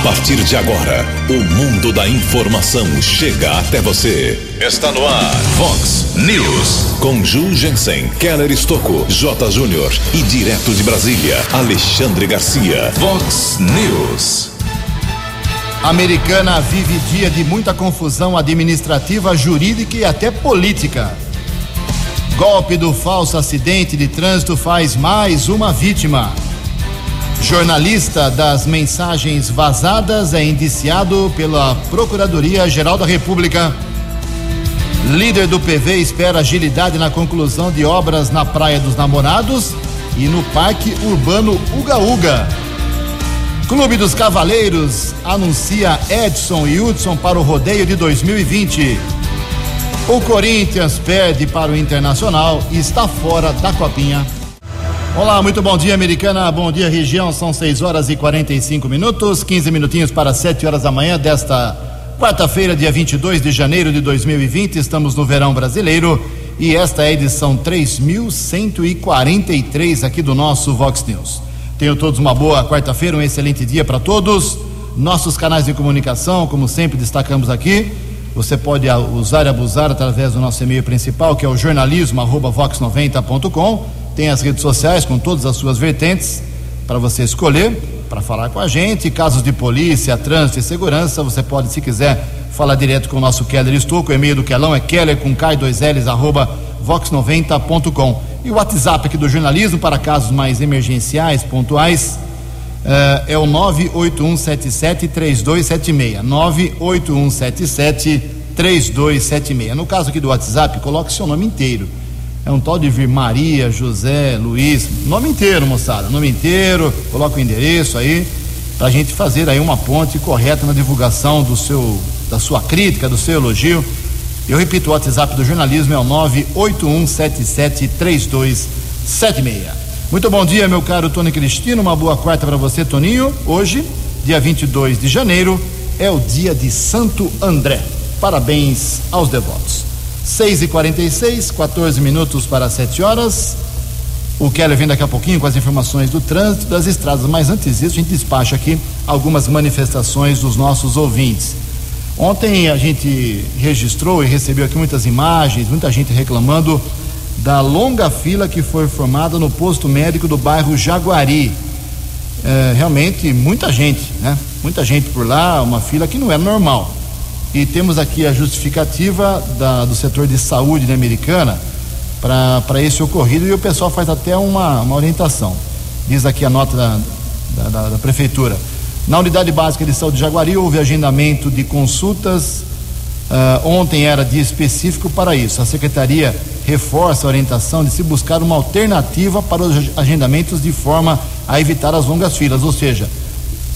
A partir de agora, o mundo da informação chega até você. Está no ar, Fox News. Com Ju Jensen, Keller Estocco, J. Júnior e direto de Brasília, Alexandre Garcia. Fox News. Americana vive dia de muita confusão administrativa, jurídica e até política. Golpe do falso acidente de trânsito faz mais uma vítima. Jornalista das mensagens vazadas é indiciado pela Procuradoria-Geral da República. Líder do PV espera agilidade na conclusão de obras na Praia dos Namorados e no Parque Urbano Uga Uga. Clube dos Cavaleiros anuncia Edson e Hudson para o rodeio de 2020. O Corinthians perde para o Internacional e está fora da Copinha. Olá, muito bom dia, americana. Bom dia, região. São 6 horas e 45 minutos, 15 minutinhos para 7 horas da manhã desta quarta-feira, dia 22 de janeiro de 2020. Estamos no verão brasileiro e esta é a edição 3143 aqui do nosso Vox News. Tenham todos uma boa quarta-feira, um excelente dia para todos. Nossos canais de comunicação, como sempre destacamos aqui, você pode usar e abusar através do nosso e-mail principal, que é o jornalismo@vox90.com. Tem as redes sociais com todas as suas vertentes para você escolher, para falar com a gente. Casos de polícia, trânsito e segurança, você pode, se quiser, falar direto com o nosso Keller Estouco. O e-mail do Kelão é keller com k2ls arroba vox90.com. E o WhatsApp aqui do jornalismo para casos mais emergenciais, pontuais, uh, é o 981773276. 981773276. No caso aqui do WhatsApp, coloque seu nome inteiro. É um tal de vir Maria, José, Luiz, nome inteiro, moçada, nome inteiro, coloca o endereço aí, para a gente fazer aí uma ponte correta na divulgação do seu, da sua crítica, do seu elogio. Eu repito, o WhatsApp do jornalismo é o 981773276. Muito bom dia, meu caro Tony Cristino. Uma boa quarta para você, Toninho. Hoje, dia 22 de janeiro, é o dia de Santo André. Parabéns aos devotos. 6 e 46 14 minutos para 7 horas. O Keller vem daqui a pouquinho com as informações do trânsito das estradas, mas antes disso, a gente despacha aqui algumas manifestações dos nossos ouvintes. Ontem a gente registrou e recebeu aqui muitas imagens, muita gente reclamando da longa fila que foi formada no posto médico do bairro Jaguari. É, realmente muita gente, né? Muita gente por lá, uma fila que não é normal. E temos aqui a justificativa da, do setor de saúde da Americana para esse ocorrido e o pessoal faz até uma, uma orientação. Diz aqui a nota da, da, da prefeitura. Na unidade básica de saúde de Jaguari houve agendamento de consultas. Uh, ontem era dia específico para isso. A secretaria reforça a orientação de se buscar uma alternativa para os agendamentos de forma a evitar as longas filas. Ou seja,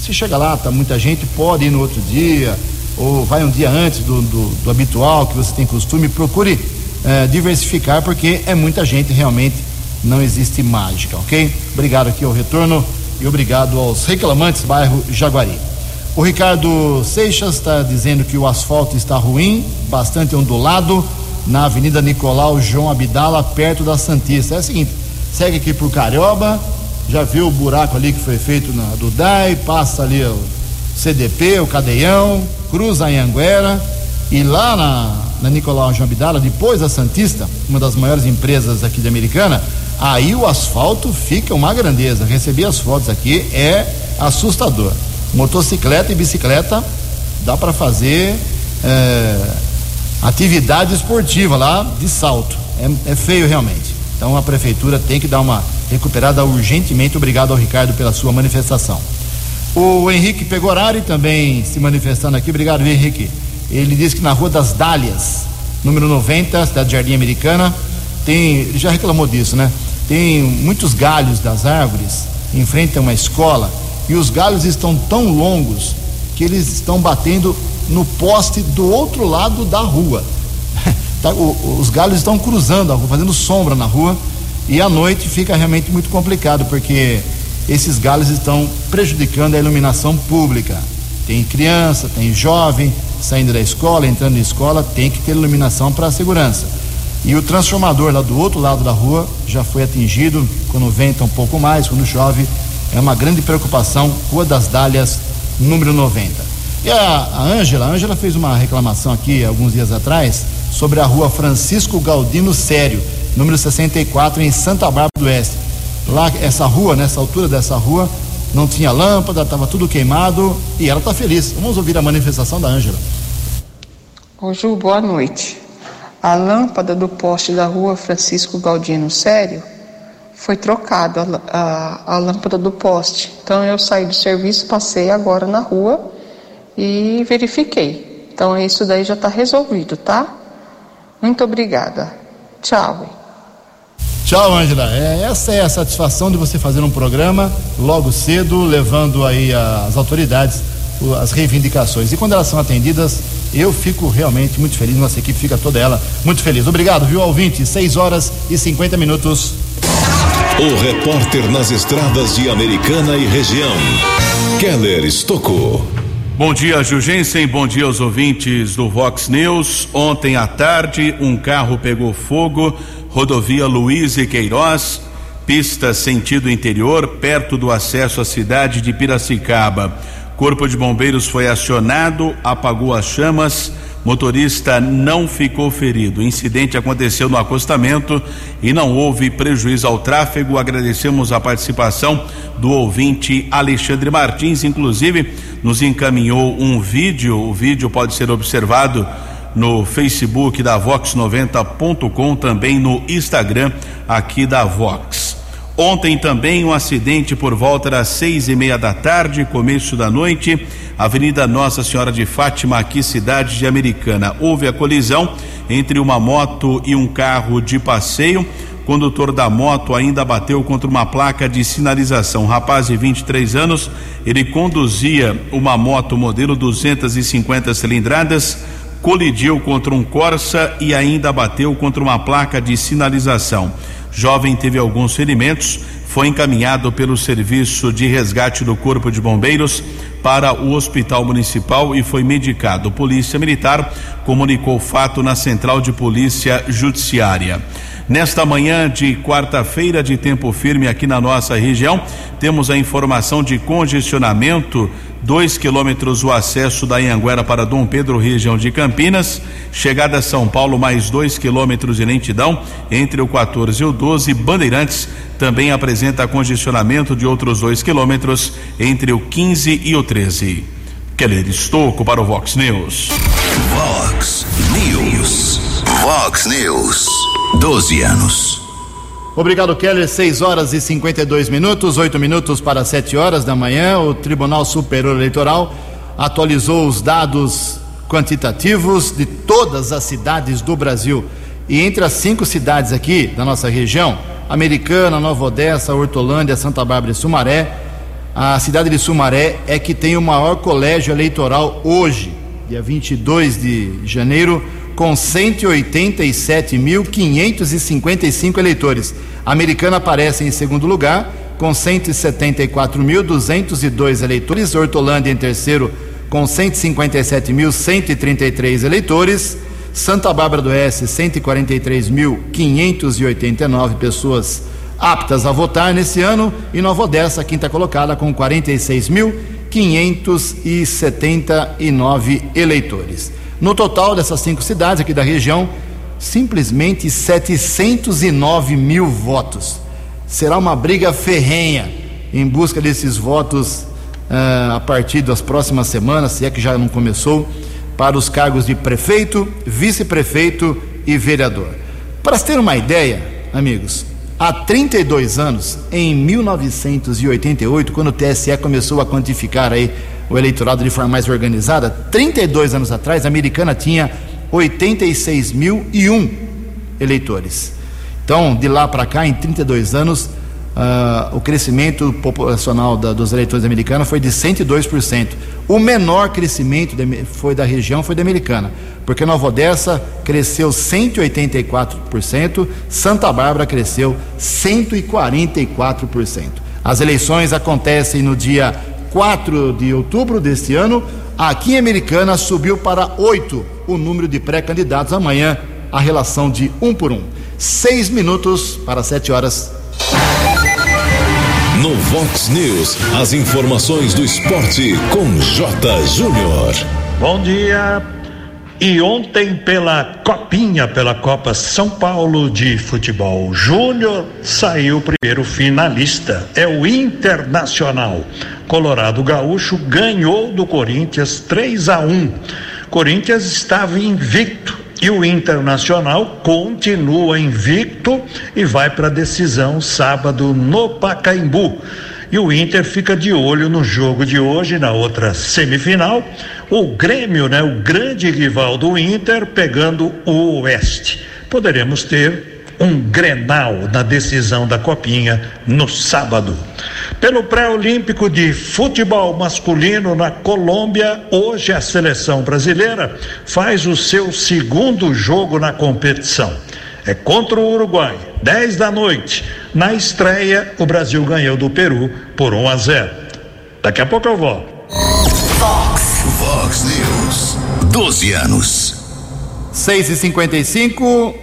se chega lá, tá muita gente, pode ir no outro dia, ou vai um dia antes do, do, do habitual que você tem costume, procure eh, diversificar, porque é muita gente realmente, não existe mágica, ok? Obrigado aqui ao retorno e obrigado aos reclamantes bairro Jaguari. O Ricardo Seixas está dizendo que o asfalto está ruim, bastante ondulado, na Avenida Nicolau João Abdala, perto da Santista. É o seguinte, segue aqui por Carioba, já viu o buraco ali que foi feito na do DAI, passa ali CDP, o Cadeião, cruza a Anhanguera e lá na, na Nicolau João Abdala, depois da Santista, uma das maiores empresas aqui de Americana, aí o asfalto fica uma grandeza. Recebi as fotos aqui, é assustador. Motocicleta e bicicleta dá para fazer é, atividade esportiva lá de salto. É, é feio realmente. Então a prefeitura tem que dar uma recuperada urgentemente. Obrigado ao Ricardo pela sua manifestação. O Henrique Pegorari também se manifestando aqui. Obrigado, Henrique. Ele diz que na Rua das Dálias, número 90, cidade de Jardim Americana, tem. Ele já reclamou disso, né? Tem muitos galhos das árvores em frente a uma escola e os galhos estão tão longos que eles estão batendo no poste do outro lado da rua. Tá, os galhos estão cruzando fazendo sombra na rua e à noite fica realmente muito complicado porque esses galhos estão prejudicando a iluminação pública. Tem criança, tem jovem saindo da escola, entrando na escola, tem que ter iluminação para a segurança. E o transformador lá do outro lado da rua já foi atingido quando venta um pouco mais, quando chove. É uma grande preocupação. Rua das Dálias, número 90. E a Ângela, a Ângela fez uma reclamação aqui alguns dias atrás sobre a rua Francisco Galdino Sério, número 64, em Santa Bárbara do Oeste. Lá, essa rua, nessa altura dessa rua, não tinha lâmpada, estava tudo queimado e ela está feliz. Vamos ouvir a manifestação da Ângela. Ô Ju, boa noite. A lâmpada do poste da rua Francisco Galdino Sério foi trocada, a, a, a lâmpada do poste. Então eu saí do serviço, passei agora na rua e verifiquei. Então isso daí já está resolvido, tá? Muito obrigada. Tchau. Tchau, Ângela. É, essa é a satisfação de você fazer um programa logo cedo, levando aí as autoridades as reivindicações. E quando elas são atendidas, eu fico realmente muito feliz, nossa equipe fica toda ela muito feliz. Obrigado, viu, ouvinte? 6 horas e 50 minutos. O repórter nas estradas de Americana e região, Keller Estocou. Bom dia, Jugensen. Bom dia aos ouvintes do Vox News. Ontem à tarde, um carro pegou fogo, rodovia Luiz e Queiroz, pista sentido interior, perto do acesso à cidade de Piracicaba. Corpo de Bombeiros foi acionado, apagou as chamas Motorista não ficou ferido. O incidente aconteceu no acostamento e não houve prejuízo ao tráfego. Agradecemos a participação do ouvinte Alexandre Martins, inclusive nos encaminhou um vídeo. O vídeo pode ser observado no Facebook da Vox90.com, também no Instagram aqui da Vox. Ontem também um acidente por volta das seis e meia da tarde, começo da noite, Avenida Nossa Senhora de Fátima, aqui cidade de Americana. Houve a colisão entre uma moto e um carro de passeio. O condutor da moto ainda bateu contra uma placa de sinalização. Um rapaz de 23 anos, ele conduzia uma moto modelo 250 cilindradas, colidiu contra um Corsa e ainda bateu contra uma placa de sinalização. Jovem teve alguns ferimentos, foi encaminhado pelo Serviço de Resgate do Corpo de Bombeiros para o Hospital Municipal e foi medicado. Polícia Militar comunicou o fato na Central de Polícia Judiciária. Nesta manhã de quarta-feira, de tempo firme aqui na nossa região, temos a informação de congestionamento dois quilômetros o acesso da Anhanguera para Dom Pedro, região de Campinas. Chegada a São Paulo, mais dois quilômetros de lentidão entre o 14 e o 12. Bandeirantes também apresenta congestionamento de outros dois quilômetros entre o 15 e o 13. Keller Estocco para o Vox News. Vox News. Vox News. 12 anos. Obrigado, Keller. 6 horas e 52 minutos, 8 minutos para 7 horas da manhã. O Tribunal Superior Eleitoral atualizou os dados quantitativos de todas as cidades do Brasil. E entre as cinco cidades aqui da nossa região, Americana, Nova Odessa, Hortolândia, Santa Bárbara e Sumaré, a cidade de Sumaré é que tem o maior colégio eleitoral hoje, dia 22 de janeiro com 187.555 eleitores. A americana aparece em segundo lugar, com 174.202 eleitores. Hortolândia em terceiro, com 157.133 eleitores. Santa Bárbara do Oeste, 143.589 pessoas aptas a votar nesse ano. E Nova Odessa, quinta colocada, com 46.579 eleitores. No total dessas cinco cidades aqui da região, simplesmente 709 mil votos. Será uma briga ferrenha em busca desses votos uh, a partir das próximas semanas, se é que já não começou, para os cargos de prefeito, vice-prefeito e vereador. Para ter uma ideia, amigos, há 32 anos, em 1988, quando o TSE começou a quantificar aí o eleitorado de forma mais organizada, 32 anos atrás, a americana tinha 86.001 eleitores. Então, de lá para cá, em 32 anos, uh, o crescimento populacional da, dos eleitores americanos foi de 102%. O menor crescimento de, foi da região foi da americana, porque Nova Odessa cresceu 184%, Santa Bárbara cresceu 144%. As eleições acontecem no dia 4 de outubro deste ano, aqui em Americana subiu para 8 o número de pré-candidatos. Amanhã, a relação de um por um. Seis minutos para sete horas. No Vox News, as informações do esporte com J. Júnior. Bom dia. E ontem, pela Copinha, pela Copa São Paulo de Futebol Júnior, saiu o primeiro finalista. É o Internacional. Colorado Gaúcho ganhou do Corinthians 3 a 1. Corinthians estava invicto e o Internacional continua invicto e vai para a decisão sábado no Pacaembu. E o Inter fica de olho no jogo de hoje, na outra semifinal. O Grêmio, né, o grande rival do Inter, pegando o Oeste. Poderemos ter um Grenal na decisão da Copinha no sábado. Pelo pré-olímpico de futebol masculino na Colômbia, hoje a seleção brasileira faz o seu segundo jogo na competição. É contra o Uruguai, 10 da noite. Na estreia, o Brasil ganhou do Peru por 1 a 0. Daqui a pouco eu volto. Fox. News. 12 anos. 6 e 55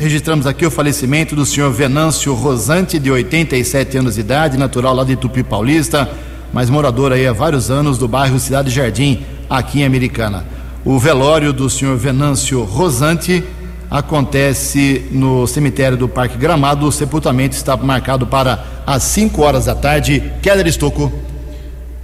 registramos aqui o falecimento do senhor Venâncio Rosante, de 87 anos de idade, natural lá de Tupi Paulista, mas morador aí há vários anos do bairro Cidade Jardim, aqui em Americana. O velório do senhor Venâncio Rosante acontece no cemitério do Parque Gramado. O sepultamento está marcado para as 5 horas da tarde. Keller Estocco.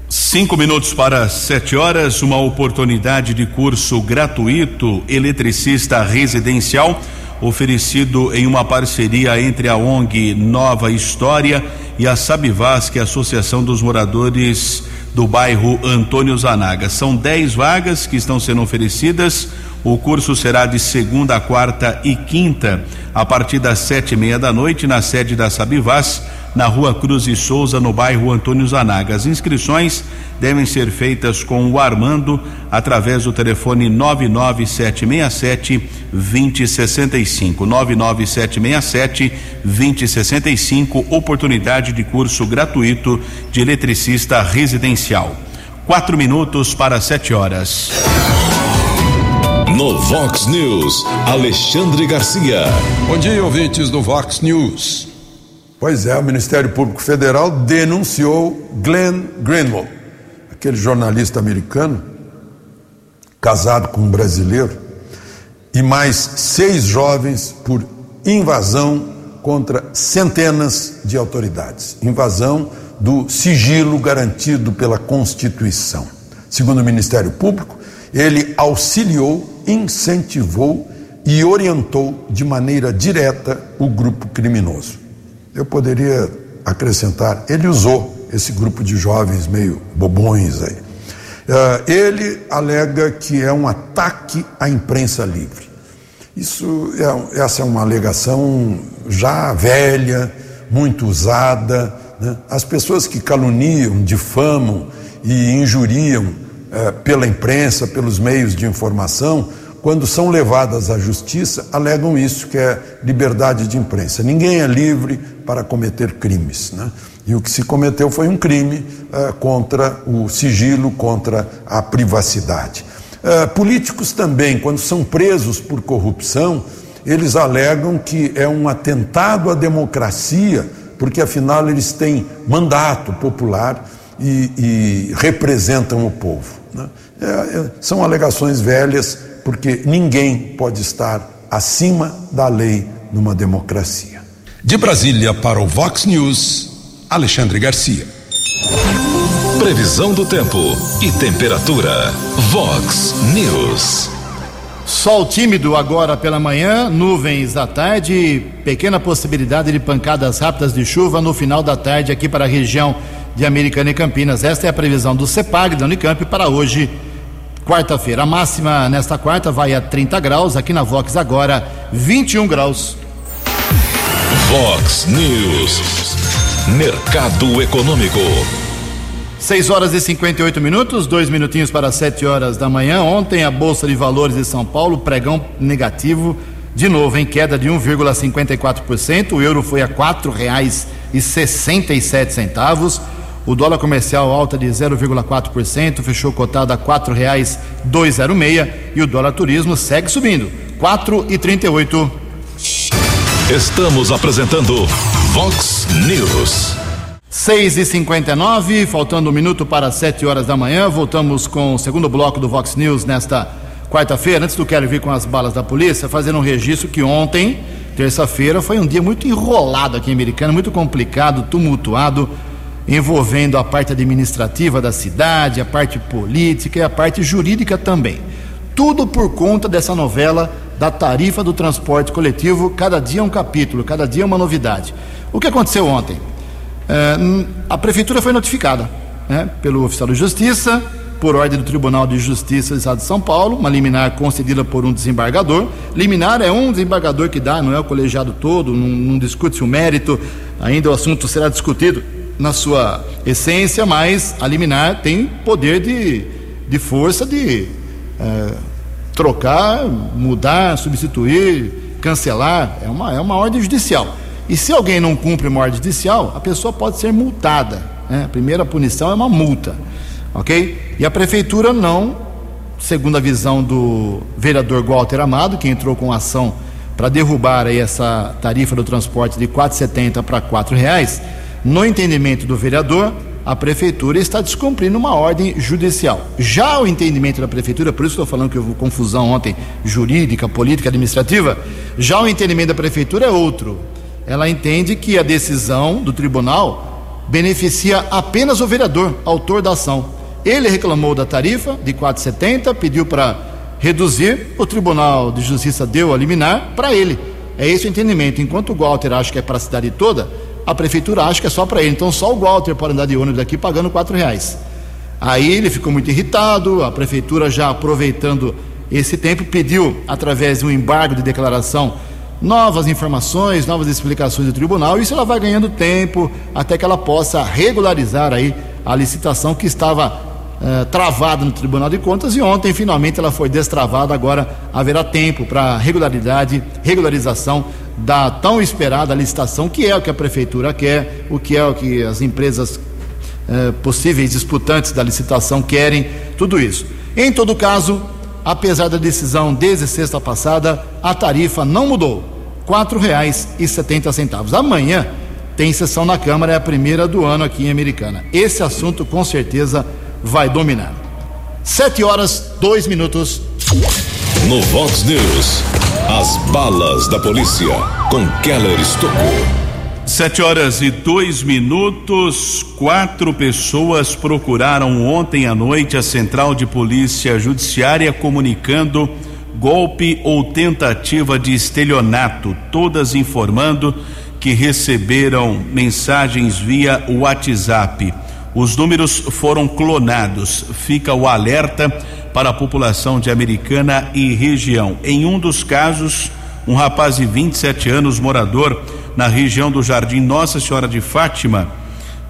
Cinco minutos para sete horas, uma oportunidade de curso gratuito eletricista residencial oferecido em uma parceria entre a ONG Nova História e a Sabivas, que é a Associação dos Moradores do bairro Antônio Zanaga. São dez vagas que estão sendo oferecidas. O curso será de segunda, quarta e quinta, a partir das sete e meia da noite, na sede da Sabivas na rua Cruz e Souza, no bairro Antônio Zanaga. As inscrições devem ser feitas com o Armando através do telefone 99767 2065. 99767 2065, oportunidade de curso gratuito de eletricista residencial. Quatro minutos para sete horas. No Vox News, Alexandre Garcia. Bom dia, ouvintes do Vox News. Pois é, o Ministério Público Federal denunciou Glenn Greenwald, aquele jornalista americano, casado com um brasileiro, e mais seis jovens por invasão contra centenas de autoridades. Invasão do sigilo garantido pela Constituição. Segundo o Ministério Público, ele auxiliou, incentivou e orientou de maneira direta o grupo criminoso. Eu poderia acrescentar, ele usou esse grupo de jovens meio bobões aí. Uh, ele alega que é um ataque à imprensa livre. Isso é, essa é uma alegação já velha, muito usada. Né? As pessoas que caluniam, difamam e injuriam uh, pela imprensa, pelos meios de informação, quando são levadas à justiça, alegam isso, que é liberdade de imprensa. Ninguém é livre para cometer crimes. Né? E o que se cometeu foi um crime uh, contra o sigilo, contra a privacidade. Uh, políticos também, quando são presos por corrupção, eles alegam que é um atentado à democracia, porque afinal eles têm mandato popular e, e representam o povo. Né? É, é, são alegações velhas porque ninguém pode estar acima da lei numa democracia. De Brasília para o Vox News, Alexandre Garcia. Previsão do tempo e temperatura. Vox News. Sol tímido agora pela manhã, nuvens à tarde, pequena possibilidade de pancadas rápidas de chuva no final da tarde aqui para a região de Americana e Campinas. Esta é a previsão do CEPAG da Unicamp para hoje, quarta-feira. A máxima nesta quarta vai a 30 graus, aqui na Vox agora 21 graus. Vox News. Mercado Econômico. 6 horas e 58 minutos, dois minutinhos para 7 horas da manhã. Ontem a Bolsa de Valores de São Paulo, pregão negativo, de novo em queda de 1,54%. O euro foi a R$ 4,67. O dólar comercial alta de 0,4%, fechou cotado a zero meia e o dólar turismo segue subindo, quatro e trinta e oito. Estamos apresentando Vox News. 6 e 59 faltando um minuto para 7 horas da manhã. Voltamos com o segundo bloco do Vox News nesta quarta-feira. Antes do Quero vir com as balas da polícia, fazendo um registro que ontem, terça-feira, foi um dia muito enrolado aqui em Americana, muito complicado, tumultuado, envolvendo a parte administrativa da cidade, a parte política e a parte jurídica também. Tudo por conta dessa novela da tarifa do transporte coletivo. Cada dia é um capítulo, cada dia é uma novidade. O que aconteceu ontem? É, a prefeitura foi notificada né, pelo oficial de justiça, por ordem do Tribunal de Justiça do Estado de São Paulo, uma liminar concedida por um desembargador. Liminar é um desembargador que dá, não é o colegiado todo, não, não discute-se o mérito, ainda o assunto será discutido na sua essência, mas a liminar tem poder de, de força de é, trocar, mudar, substituir, cancelar. É uma, é uma ordem judicial. E se alguém não cumpre uma ordem judicial, a pessoa pode ser multada. Né? A primeira punição é uma multa. Ok? E a prefeitura não, segundo a visão do vereador Walter Amado, que entrou com ação para derrubar aí essa tarifa do transporte de R$ 4,70 para R$ reais, no entendimento do vereador, a prefeitura está descumprindo uma ordem judicial. Já o entendimento da prefeitura, por isso estou falando que houve confusão ontem, jurídica, política, administrativa, já o entendimento da prefeitura é outro ela entende que a decisão do tribunal beneficia apenas o vereador, autor da ação. Ele reclamou da tarifa de 4,70, pediu para reduzir, o Tribunal de Justiça deu a liminar para ele. É esse o entendimento. Enquanto o Walter acha que é para a cidade toda, a prefeitura acha que é só para ele. Então só o Walter pode andar de ônibus aqui pagando quatro reais. Aí ele ficou muito irritado, a prefeitura já aproveitando esse tempo pediu através de um embargo de declaração novas informações, novas explicações do tribunal, isso ela vai ganhando tempo até que ela possa regularizar aí a licitação que estava eh, travada no Tribunal de Contas e ontem finalmente ela foi destravada, agora haverá tempo para regularidade, regularização da tão esperada licitação, que é o que a prefeitura quer, o que é o que as empresas eh, possíveis disputantes da licitação querem, tudo isso. Em todo caso, apesar da decisão desde sexta passada, a tarifa não mudou. R$ 4,70. Amanhã tem sessão na Câmara, é a primeira do ano aqui em Americana. Esse assunto com certeza vai dominar. Sete horas, dois minutos. No Vox News, as balas da polícia com Keller Estocou. Sete horas e dois minutos. Quatro pessoas procuraram ontem à noite a Central de Polícia Judiciária comunicando golpe ou tentativa de estelionato, todas informando que receberam mensagens via WhatsApp. Os números foram clonados. Fica o alerta para a população de Americana e região. Em um dos casos, um rapaz de 27 anos, morador na região do Jardim Nossa Senhora de Fátima,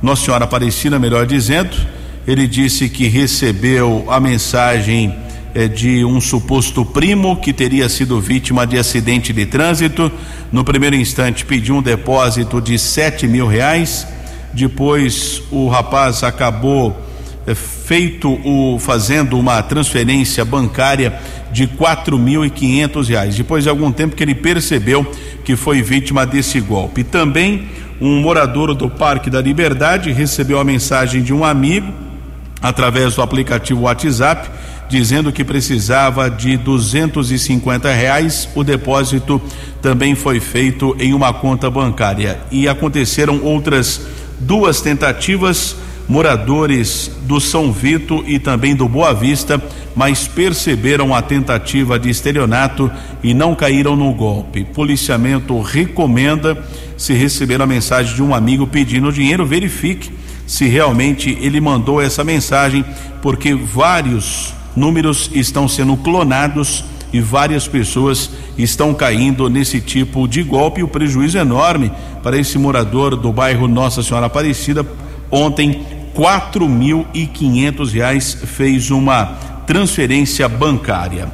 Nossa Senhora Aparecida, melhor dizendo. Ele disse que recebeu a mensagem eh, de um suposto primo que teria sido vítima de acidente de trânsito. No primeiro instante, pediu um depósito de sete mil reais. Depois, o rapaz acabou feito o fazendo uma transferência bancária de quatro mil e quinhentos reais. Depois de algum tempo que ele percebeu que foi vítima desse golpe. Também um morador do Parque da Liberdade recebeu a mensagem de um amigo através do aplicativo WhatsApp dizendo que precisava de duzentos e cinquenta reais. O depósito também foi feito em uma conta bancária e aconteceram outras duas tentativas moradores do São Vito e também do Boa Vista, mas perceberam a tentativa de estelionato e não caíram no golpe. Policiamento recomenda, se receber a mensagem de um amigo pedindo dinheiro, verifique se realmente ele mandou essa mensagem, porque vários números estão sendo clonados e várias pessoas estão caindo nesse tipo de golpe. O prejuízo é enorme para esse morador do bairro Nossa Senhora Aparecida. Ontem quatro mil e quinhentos reais fez uma transferência bancária.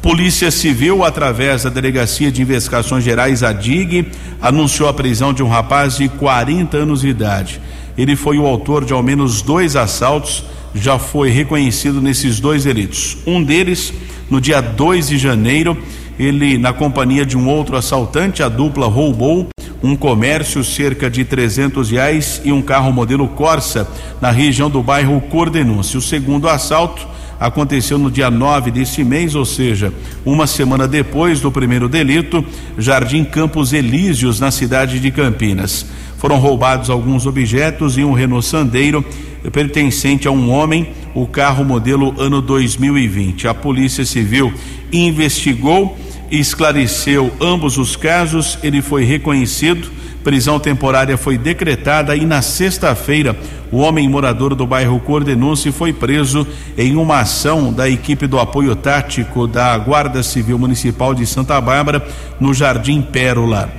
Polícia Civil, através da Delegacia de Investigações Gerais, a DIG, anunciou a prisão de um rapaz de 40 anos de idade. Ele foi o autor de ao menos dois assaltos, já foi reconhecido nesses dois delitos. Um deles, no dia 2 de janeiro, ele, na companhia de um outro assaltante, a dupla roubou um comércio cerca de 300 reais e um carro modelo Corsa na região do bairro Cordenúncio. O segundo assalto aconteceu no dia 9 deste mês, ou seja, uma semana depois do primeiro delito, Jardim Campos Elíseos, na cidade de Campinas. Foram roubados alguns objetos e um Renault Sandeiro pertencente a um homem, o carro modelo ano 2020. A Polícia Civil investigou esclareceu ambos os casos. Ele foi reconhecido Prisão temporária foi decretada e na sexta-feira o homem morador do bairro Cordenúncio foi preso em uma ação da equipe do apoio tático da Guarda Civil Municipal de Santa Bárbara no Jardim Pérola.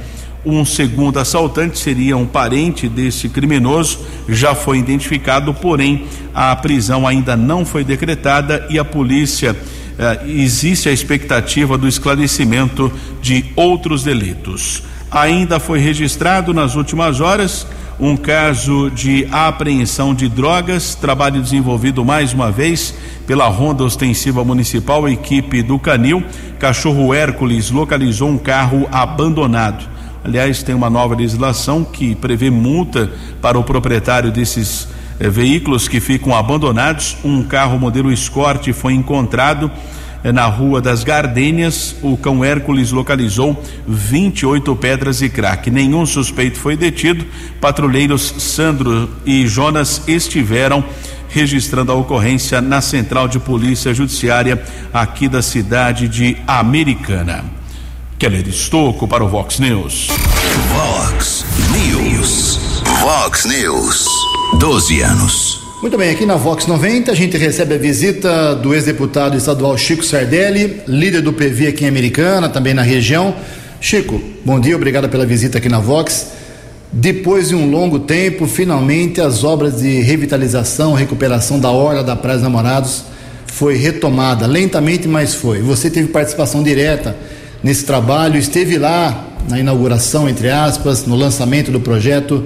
Um segundo assaltante seria um parente desse criminoso, já foi identificado, porém a prisão ainda não foi decretada e a polícia existe a expectativa do esclarecimento de outros delitos. Ainda foi registrado nas últimas horas um caso de apreensão de drogas, trabalho desenvolvido mais uma vez pela Ronda Ostensiva Municipal, equipe do Canil. Cachorro Hércules localizou um carro abandonado. Aliás, tem uma nova legislação que prevê multa para o proprietário desses eh, veículos que ficam abandonados. Um carro modelo Escort foi encontrado é na Rua das Gardênias, o cão Hércules localizou 28 pedras e crack. Nenhum suspeito foi detido. Patrulheiros Sandro e Jonas estiveram registrando a ocorrência na Central de Polícia Judiciária aqui da cidade de Americana. Keller Estocco para o Vox News. Vox News. Vox News. 12 anos. Muito bem, aqui na Vox 90 a gente recebe a visita do ex-deputado estadual Chico Sardelli, líder do PV aqui em Americana, também na região. Chico, bom dia, obrigado pela visita aqui na Vox. Depois de um longo tempo, finalmente as obras de revitalização, recuperação da Orla da Praia dos Namorados foi retomada, lentamente, mas foi. Você teve participação direta nesse trabalho, esteve lá na inauguração, entre aspas, no lançamento do projeto.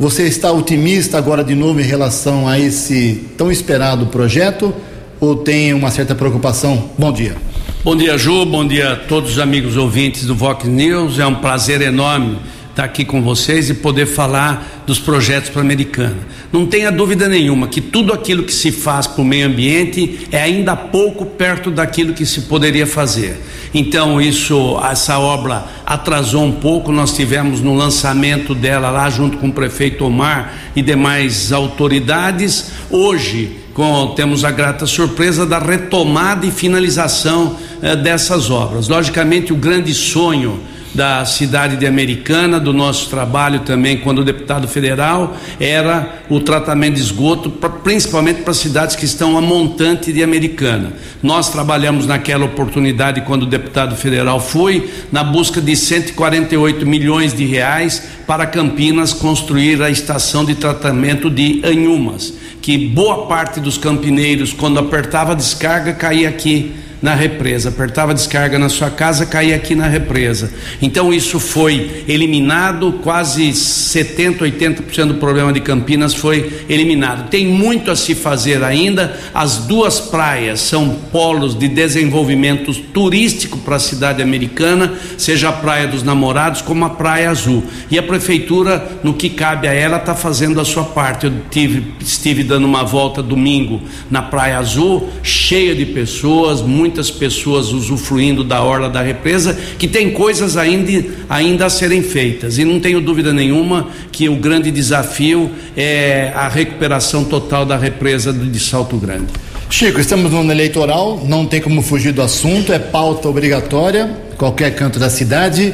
Você está otimista agora de novo em relação a esse tão esperado projeto ou tem uma certa preocupação? Bom dia. Bom dia, Ju. Bom dia a todos os amigos ouvintes do Vox News. É um prazer enorme estar aqui com vocês e poder falar dos projetos para a Americana. Não tenha dúvida nenhuma que tudo aquilo que se faz para o meio ambiente é ainda pouco perto daquilo que se poderia fazer. Então isso, essa obra atrasou um pouco. Nós tivemos no lançamento dela lá junto com o prefeito Omar e demais autoridades. Hoje com, temos a grata surpresa da retomada e finalização eh, dessas obras. Logicamente, o grande sonho da cidade de Americana, do nosso trabalho também quando deputado federal, era o tratamento de esgoto, pra, principalmente para cidades que estão a montante de Americana. Nós trabalhamos naquela oportunidade quando deputado federal fui, na busca de 148 milhões de reais para Campinas construir a estação de tratamento de Anhumas, que boa parte dos campineiros, quando apertava a descarga, caía aqui na represa, apertava descarga na sua casa, caía aqui na represa. Então isso foi eliminado, quase 70, 80% do problema de Campinas foi eliminado. Tem muito a se fazer ainda. As duas praias são polos de desenvolvimento turístico para a cidade americana, seja a Praia dos Namorados como a Praia Azul. E a prefeitura, no que cabe a ela, está fazendo a sua parte. Eu tive, estive dando uma volta domingo na Praia Azul, cheia de pessoas, muito muitas pessoas usufruindo da orla da represa, que tem coisas ainda, ainda a serem feitas. E não tenho dúvida nenhuma que o grande desafio é a recuperação total da represa de Salto Grande. Chico, estamos no ano eleitoral, não tem como fugir do assunto, é pauta obrigatória, qualquer canto da cidade.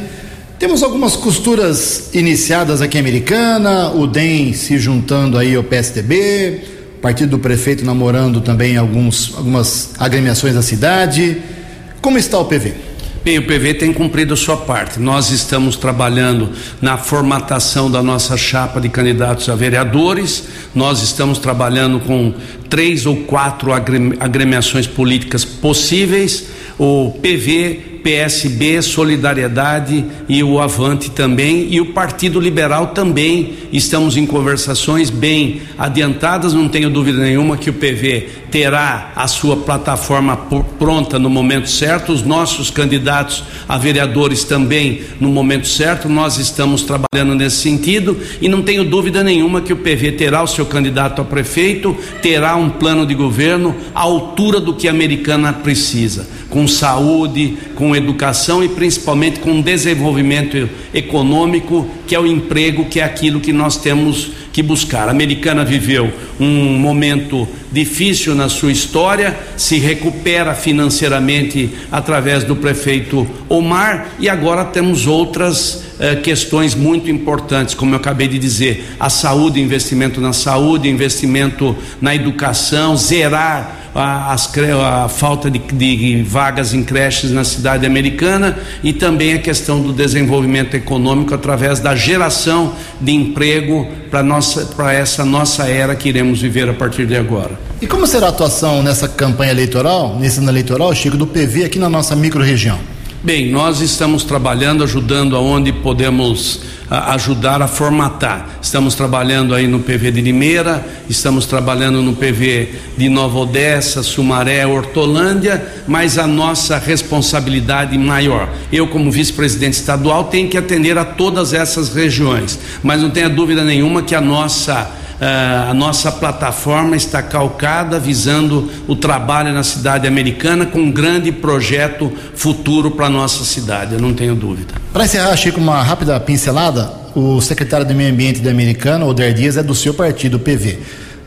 Temos algumas costuras iniciadas aqui em Americana, o DEM se juntando aí ao PSDB, partido do prefeito namorando também alguns, algumas agremiações da cidade. Como está o PV? Bem, o PV tem cumprido a sua parte. Nós estamos trabalhando na formatação da nossa chapa de candidatos a vereadores. Nós estamos trabalhando com três ou quatro agremiações políticas possíveis. O PV PSB, Solidariedade e o Avante também, e o Partido Liberal também. Estamos em conversações bem adiantadas, não tenho dúvida nenhuma que o PV terá a sua plataforma pronta no momento certo, os nossos candidatos a vereadores também no momento certo. Nós estamos trabalhando nesse sentido. E não tenho dúvida nenhuma que o PV terá o seu candidato a prefeito, terá um plano de governo à altura do que a americana precisa, com saúde, com educação e principalmente com desenvolvimento econômico, que é o emprego, que é aquilo que nós temos que buscar. A americana viveu um momento difícil na sua história, se recupera financeiramente através do prefeito Omar e agora temos outras eh, questões muito importantes, como eu acabei de dizer, a saúde, investimento na saúde, investimento na educação, zerar a, as, a falta de, de, vagas em creches na cidade americana e também a questão do desenvolvimento econômico através da geração de emprego para essa nossa era que iremos viver a partir de agora. E como será a atuação nessa campanha eleitoral, nesse ano eleitoral, Chico, do PV aqui na nossa microrregião? Bem, nós estamos trabalhando, ajudando aonde podemos a, ajudar a formatar. Estamos trabalhando aí no PV de Limeira, estamos trabalhando no PV de Nova Odessa, Sumaré, Hortolândia, mas a nossa responsabilidade maior. Eu, como vice-presidente estadual, tenho que atender a todas essas regiões, mas não tenha dúvida nenhuma que a nossa a nossa plataforma está calcada visando o trabalho na cidade americana com um grande projeto futuro para nossa cidade, eu não tenho dúvida. Para encerrar, Chico, uma rápida pincelada: o secretário de Meio Ambiente da Americana, Oder Dias, é do seu partido, o PV.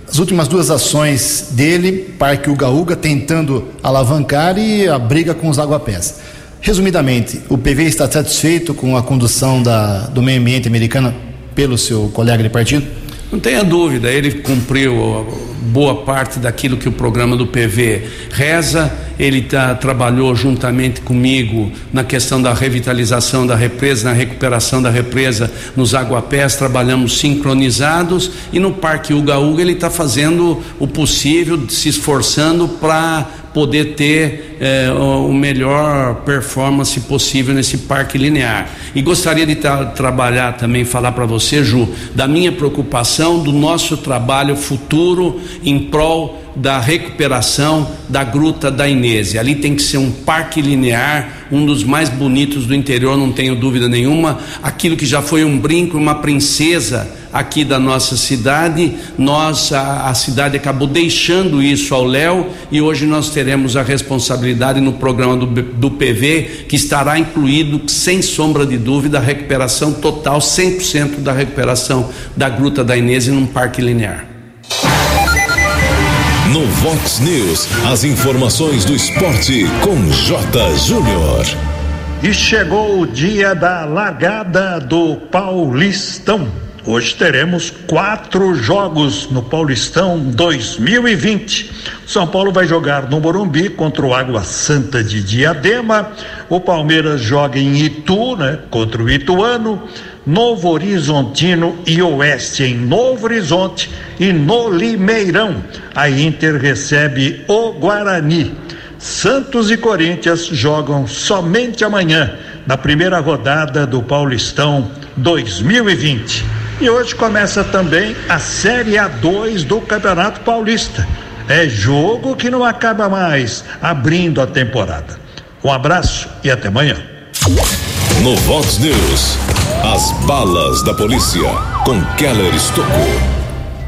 As últimas duas ações dele, Parque Uga Uga, tentando alavancar e a briga com os aguapés. Resumidamente, o PV está satisfeito com a condução da, do meio ambiente americano pelo seu colega de partido? Não tenha dúvida, ele cumpriu boa parte daquilo que o programa do PV reza. Ele tá, trabalhou juntamente comigo na questão da revitalização da represa, na recuperação da represa nos aguapés, trabalhamos sincronizados e no Parque Uga Uga ele está fazendo o possível, se esforçando para poder ter eh, o melhor performance possível nesse parque linear. E gostaria de tra trabalhar também, falar para você, Ju, da minha preocupação do nosso trabalho futuro em prol da recuperação da Gruta da Inês. Ali tem que ser um parque linear, um dos mais bonitos do interior, não tenho dúvida nenhuma. Aquilo que já foi um brinco, uma princesa aqui da nossa cidade, nós a, cidade acabou deixando isso ao Léo e hoje nós teremos a responsabilidade no programa do, do PV que estará incluído sem sombra de dúvida a recuperação total, 100% da recuperação da Gruta da Inês num parque linear. No Vox News, as informações do esporte com J. Júnior. E chegou o dia da largada do Paulistão. Hoje teremos quatro jogos no Paulistão 2020. São Paulo vai jogar no Morumbi contra o Água Santa de Diadema. O Palmeiras joga em Itu, né, contra o Ituano. Novo Horizontino e Oeste em Novo Horizonte e no Limeirão. A Inter recebe o Guarani. Santos e Corinthians jogam somente amanhã, na primeira rodada do Paulistão 2020. E hoje começa também a Série A2 do Campeonato Paulista. É jogo que não acaba mais, abrindo a temporada. Um abraço e até amanhã. No Vox News, as balas da polícia com Keller Estocou.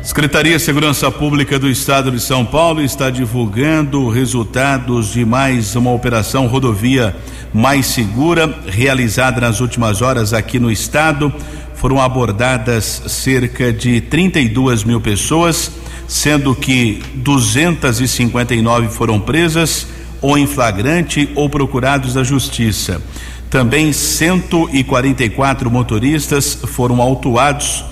Secretaria de Segurança Pública do Estado de São Paulo está divulgando resultados de mais uma operação rodovia mais segura realizada nas últimas horas aqui no estado. Foram abordadas cerca de 32 mil pessoas, sendo que 259 foram presas ou em flagrante ou procurados da justiça. Também 144 motoristas foram autuados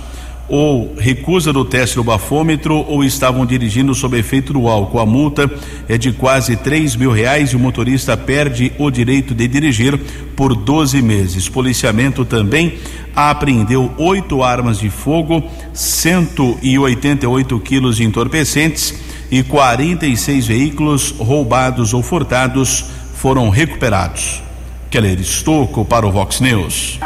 ou recusa do teste do bafômetro ou estavam dirigindo sob efeito do álcool. A multa é de quase três mil reais e o motorista perde o direito de dirigir por 12 meses. Policiamento também apreendeu oito armas de fogo, 188 quilos de entorpecentes e 46 veículos roubados ou furtados foram recuperados. Keller Estocco para o Vox News.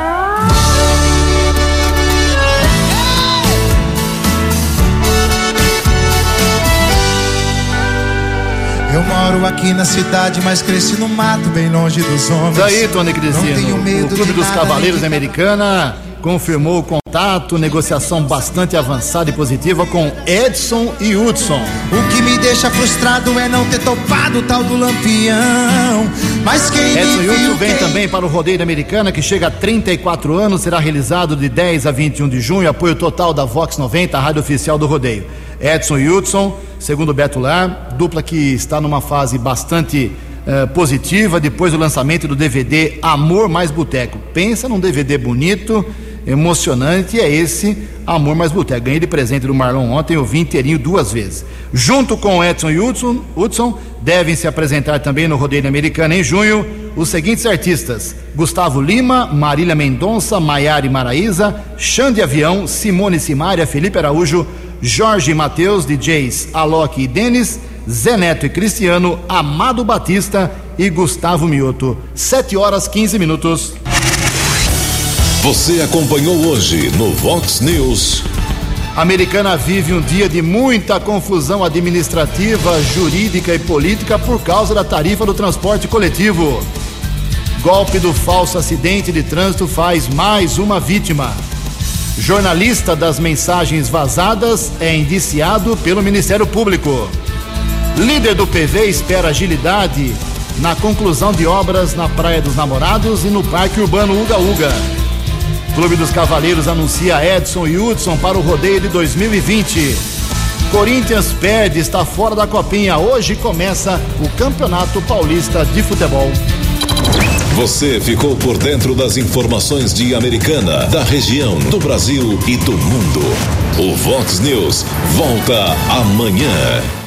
Eu moro aqui na cidade, mas cresci no mato, bem longe dos homens. Isso aí, Tony Cristino. O Clube dos Cavaleiros da Americana confirmou o contato, negociação bastante avançada e positiva com Edson e Hudson. O que me deixa frustrado é não ter topado o tal do lampião. Mas quem Edson e Hudson vem quem... também para o Rodeio da Americana, que chega a 34 anos, será realizado de 10 a 21 de junho, apoio total da Vox 90, a rádio oficial do Rodeio. Edson e Hudson, segundo Beto Lar, dupla que está numa fase bastante eh, positiva depois do lançamento do DVD Amor Mais Boteco. Pensa num DVD bonito, emocionante, e é esse Amor Mais Boteco. Ganhei de presente do Marlon ontem, eu vi inteirinho duas vezes. Junto com Edson e Hudson, Hudson devem se apresentar também no Rodeio Americana em junho os seguintes artistas: Gustavo Lima, Marília Mendonça, Maiara Maraíza, Xande Avião, Simone Simária, Felipe Araújo, Jorge Matheus, DJs Alok e Denis, Zé Neto e Cristiano, Amado Batista e Gustavo Mioto. 7 horas 15 minutos. Você acompanhou hoje no Vox News. A Americana vive um dia de muita confusão administrativa, jurídica e política por causa da tarifa do transporte coletivo. Golpe do falso acidente de trânsito faz mais uma vítima. Jornalista das mensagens vazadas é indiciado pelo Ministério Público. Líder do PV espera agilidade na conclusão de obras na Praia dos Namorados e no Parque Urbano Uga Uga. Clube dos Cavaleiros anuncia Edson e Hudson para o rodeio de 2020. Corinthians perde, está fora da copinha. Hoje começa o Campeonato Paulista de Futebol. Você ficou por dentro das informações de Americana, da região, do Brasil e do mundo. O Vox News volta amanhã.